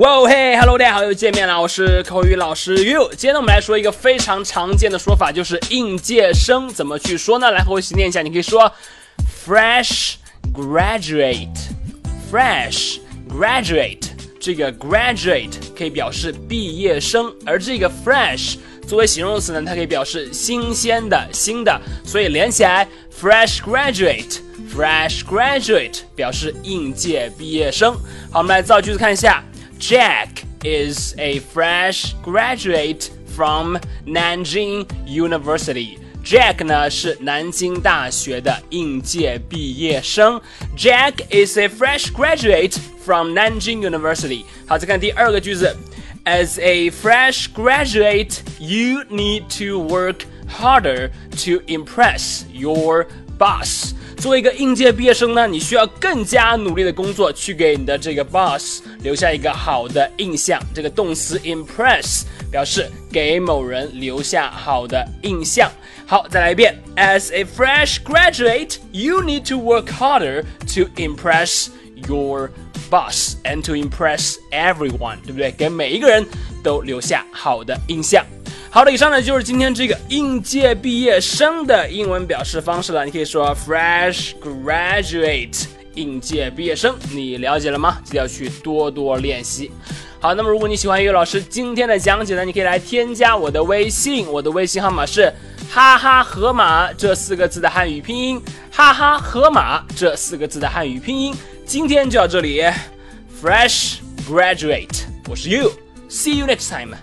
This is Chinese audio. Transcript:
哇嘿，Hello，大家好，又见面了，我是口语老师 You。今天呢，我们来说一个非常常见的说法，就是应届生怎么去说呢？来和我一起念一下，你可以说 fresh graduate，fresh graduate。这个 graduate 可以表示毕业生，而这个 fresh 作为形容词呢，它可以表示新鲜的、新的，所以连起来 fresh graduate，fresh graduate 表示应届毕业生。好，我们来造句子看一下。Jack is a fresh graduate from Nanjing University. Jack 呢是南京大学的应届毕业生。Jack is a fresh graduate from Nanjing University. 好，再看第二个句子。As a fresh graduate, you need to work harder to impress your boss. 作为一个应届毕业生呢，你需要更加努力的工作，去给你的这个 boss 留下一个好的印象。这个动词 impress 表示给某人留下好的印象。好，再来一遍。As a fresh graduate, you need to work harder to impress your boss and to impress everyone，对不对？给每一个人都留下好的印象。好的，以上呢就是今天这个应届毕业生的英文表示方式了。你可以说 fresh graduate，应届毕业生，你了解了吗？记得要去多多练习。好，那么如果你喜欢于老师今天的讲解呢，你可以来添加我的微信，我的微信号码是哈哈河马这四个字的汉语拼音，哈哈河马这四个字的汉语拼音。今天就到这里，fresh graduate，我是 you，see you next time。